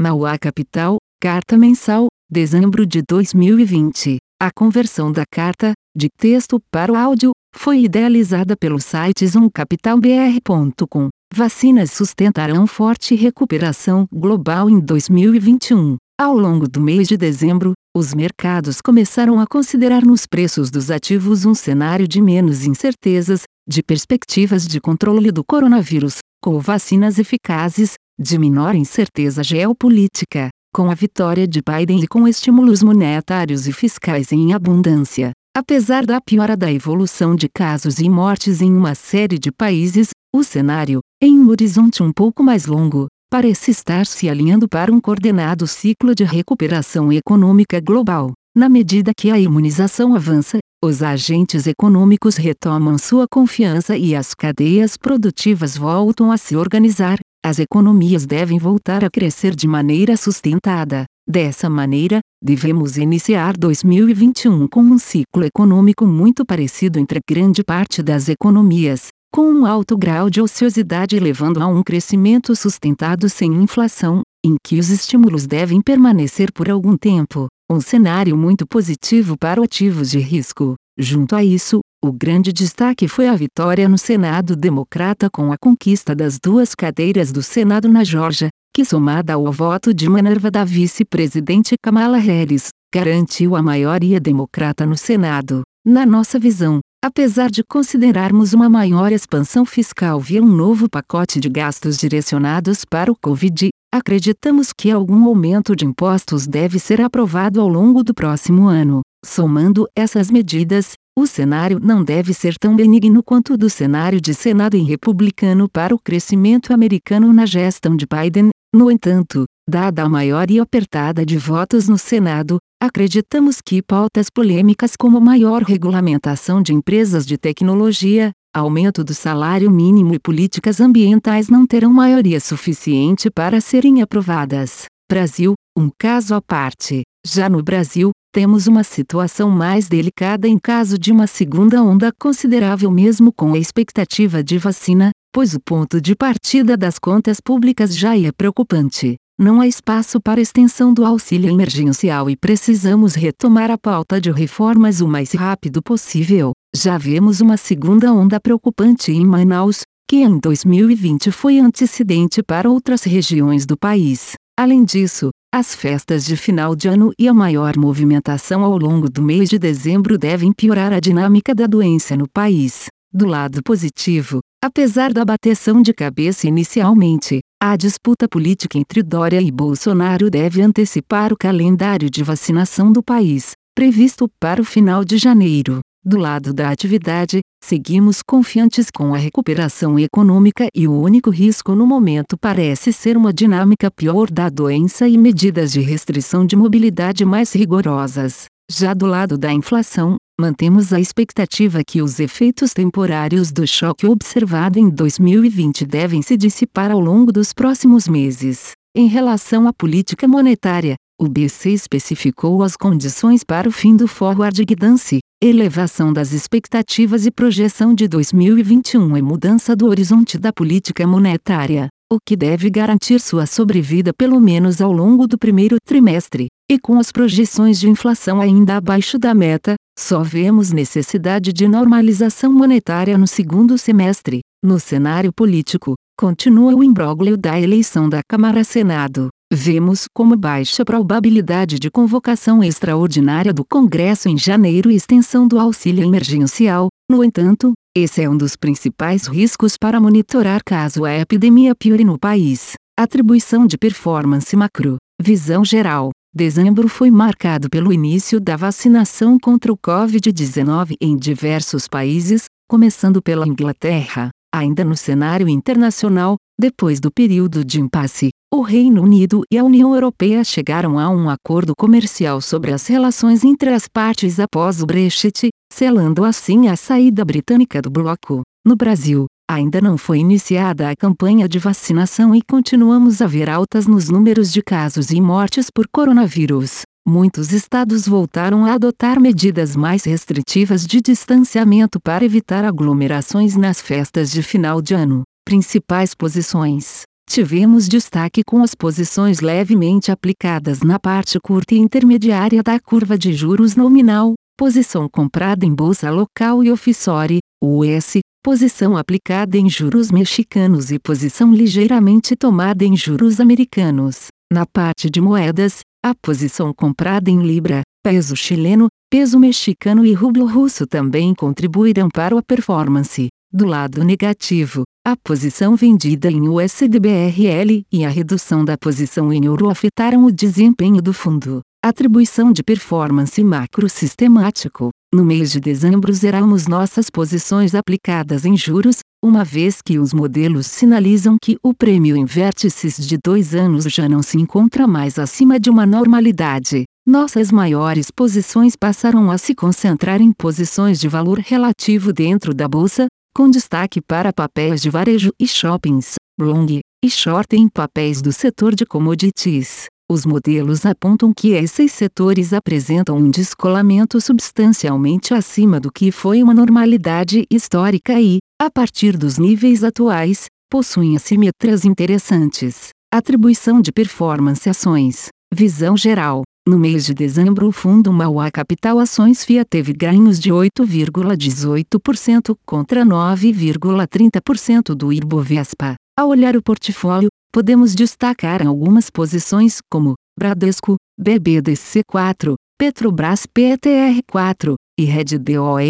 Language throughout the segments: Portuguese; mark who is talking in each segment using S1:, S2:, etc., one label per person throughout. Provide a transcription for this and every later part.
S1: Mauá Capital, Carta Mensal, dezembro de 2020. A conversão da carta, de texto para o áudio, foi idealizada pelo site zoomcapitalbr.com. Vacinas sustentarão forte recuperação global em 2021. Ao longo do mês de dezembro, os mercados começaram a considerar nos preços dos ativos um cenário de menos incertezas, de perspectivas de controle do coronavírus, com vacinas eficazes, de menor incerteza geopolítica, com a vitória de Biden e com estímulos monetários e fiscais em abundância. Apesar da piora da evolução de casos e mortes em uma série de países, o cenário, em um horizonte um pouco mais longo, parece estar se alinhando para um coordenado ciclo de recuperação econômica global. Na medida que a imunização avança, os agentes econômicos retomam sua confiança e as cadeias produtivas voltam a se organizar, as economias devem voltar a crescer de maneira sustentada. Dessa maneira, devemos iniciar 2021 com um ciclo econômico muito parecido entre grande parte das economias, com um alto grau de ociosidade levando a um crescimento sustentado sem inflação, em que os estímulos devem permanecer por algum tempo, um cenário muito positivo para ativos de risco. Junto a isso, o grande destaque foi a vitória no Senado Democrata com a conquista das duas cadeiras do Senado na Geórgia, que somada ao voto de Minerva da vice-presidente Kamala Harris, garantiu a maioria democrata no Senado. Na nossa visão, Apesar de considerarmos uma maior expansão fiscal via um novo pacote de gastos direcionados para o Covid, acreditamos que algum aumento de impostos deve ser aprovado ao longo do próximo ano. Somando essas medidas, o cenário não deve ser tão benigno quanto o do cenário de Senado em republicano para o crescimento americano na gestão de Biden. No entanto, dada a maioria apertada de votos no Senado, Acreditamos que pautas polêmicas como maior regulamentação de empresas de tecnologia, aumento do salário mínimo e políticas ambientais não terão maioria suficiente para serem aprovadas. Brasil, um caso à parte. Já no Brasil, temos uma situação mais delicada em caso de uma segunda onda considerável mesmo com a expectativa de vacina, pois o ponto de partida das contas públicas já é preocupante. Não há espaço para extensão do auxílio emergencial e precisamos retomar a pauta de reformas o mais rápido possível. Já vemos uma segunda onda preocupante em Manaus, que em 2020 foi antecedente para outras regiões do país. Além disso, as festas de final de ano e a maior movimentação ao longo do mês de dezembro devem piorar a dinâmica da doença no país. Do lado positivo, apesar da bateção de cabeça inicialmente, a disputa política entre Dória e Bolsonaro deve antecipar o calendário de vacinação do país, previsto para o final de janeiro. Do lado da atividade, seguimos confiantes com a recuperação econômica e o único risco no momento parece ser uma dinâmica pior da doença e medidas de restrição de mobilidade mais rigorosas. Já do lado da inflação, mantemos a expectativa que os efeitos temporários do choque observado em 2020 devem se dissipar ao longo dos próximos meses. Em relação à política monetária, o BC especificou as condições para o fim do forward guidance, elevação das expectativas e projeção de 2021 e mudança do horizonte da política monetária, o que deve garantir sua sobrevida pelo menos ao longo do primeiro trimestre. E com as projeções de inflação ainda abaixo da meta, só vemos necessidade de normalização monetária no segundo semestre. No cenário político, continua o imbróglio da eleição da Câmara-Senado. Vemos como baixa probabilidade de convocação extraordinária do Congresso em janeiro e extensão do auxílio emergencial. No entanto, esse é um dos principais riscos para monitorar caso a epidemia piore no país. Atribuição de performance macro. Visão geral. Dezembro foi marcado pelo início da vacinação contra o Covid-19 em diversos países, começando pela Inglaterra. Ainda no cenário internacional, depois do período de impasse, o Reino Unido e a União Europeia chegaram a um acordo comercial sobre as relações entre as partes após o Brexit, selando assim a saída britânica do bloco. No Brasil, Ainda não foi iniciada a campanha de vacinação e continuamos a ver altas nos números de casos e mortes por coronavírus. Muitos estados voltaram a adotar medidas mais restritivas de distanciamento para evitar aglomerações nas festas de final de ano. Principais posições: tivemos destaque com as posições levemente aplicadas na parte curta e intermediária da curva de juros nominal, posição comprada em bolsa local e offshore, US, posição aplicada em juros mexicanos e posição ligeiramente tomada em juros americanos. Na parte de moedas, a posição comprada em libra, peso chileno, peso mexicano e rublo russo também contribuíram para a performance. Do lado negativo, a posição vendida em USDBRL e a redução da posição em euro afetaram o desempenho do fundo. Atribuição de performance macro sistemático. No mês de dezembro zeramos nossas posições aplicadas em juros, uma vez que os modelos sinalizam que o prêmio em vértices de dois anos já não se encontra mais acima de uma normalidade. Nossas maiores posições passaram a se concentrar em posições de valor relativo dentro da bolsa, com destaque para papéis de varejo e shoppings, long e short em papéis do setor de commodities. Os modelos apontam que esses setores apresentam um descolamento substancialmente acima do que foi uma normalidade histórica e, a partir dos níveis atuais, possuem assimetrias interessantes. Atribuição de performance ações. Visão geral. No mês de dezembro, o fundo Mauá Capital Ações FIA teve ganhos de 8,18% contra 9,30% do Ibovespa. Ao olhar o portfólio, podemos destacar algumas posições como Bradesco, BBDC4, Petrobras PTR4 e RedDOR,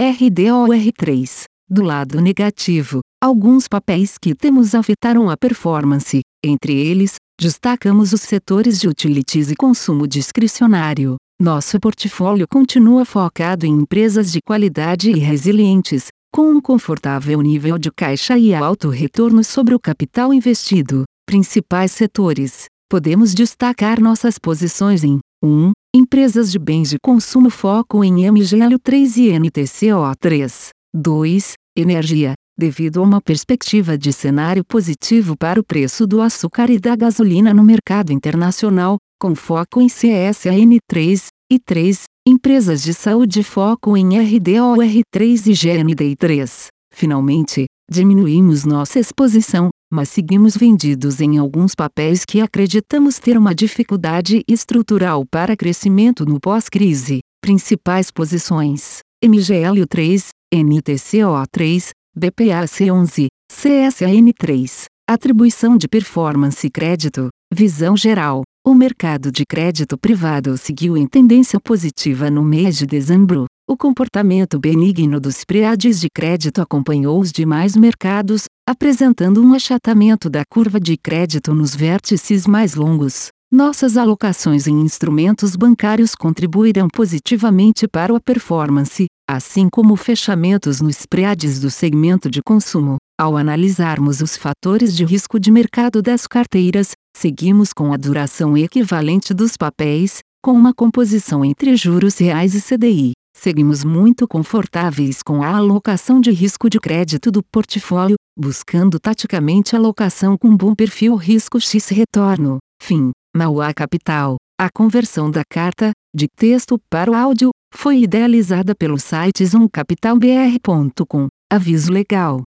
S1: RDOR3. Do lado negativo, alguns papéis que temos afetaram a performance, entre eles, destacamos os setores de utilities e consumo discricionário. Nosso portfólio continua focado em empresas de qualidade e resilientes, com um confortável nível de caixa e alto retorno sobre o capital investido. Principais setores: podemos destacar nossas posições em 1. Empresas de bens de consumo foco em MGL3 e NTCO3. 2. Energia, devido a uma perspectiva de cenário positivo para o preço do açúcar e da gasolina no mercado internacional, com foco em CSAN3, e 3. Empresas de saúde foco em RDOR3 e GND3. Finalmente, diminuímos nossa exposição, mas seguimos vendidos em alguns papéis que acreditamos ter uma dificuldade estrutural para crescimento no pós-crise. Principais posições: MGL3, NTCO3, BPAC11, CSAN3. Atribuição de performance crédito, visão geral. O mercado de crédito privado seguiu em tendência positiva no mês de dezembro. O comportamento benigno dos spreads de crédito acompanhou os demais mercados, apresentando um achatamento da curva de crédito nos vértices mais longos. Nossas alocações em instrumentos bancários contribuíram positivamente para a performance, assim como fechamentos nos spreads do segmento de consumo. Ao analisarmos os fatores de risco de mercado das carteiras, seguimos com a duração equivalente dos papéis, com uma composição entre juros reais e CDI. Seguimos muito confortáveis com a alocação de risco de crédito do portfólio, buscando taticamente alocação com bom perfil risco X retorno. Fim. Mauá Capital. A conversão da carta, de texto para o áudio, foi idealizada pelo site zoomcapitalbr.com. Aviso legal.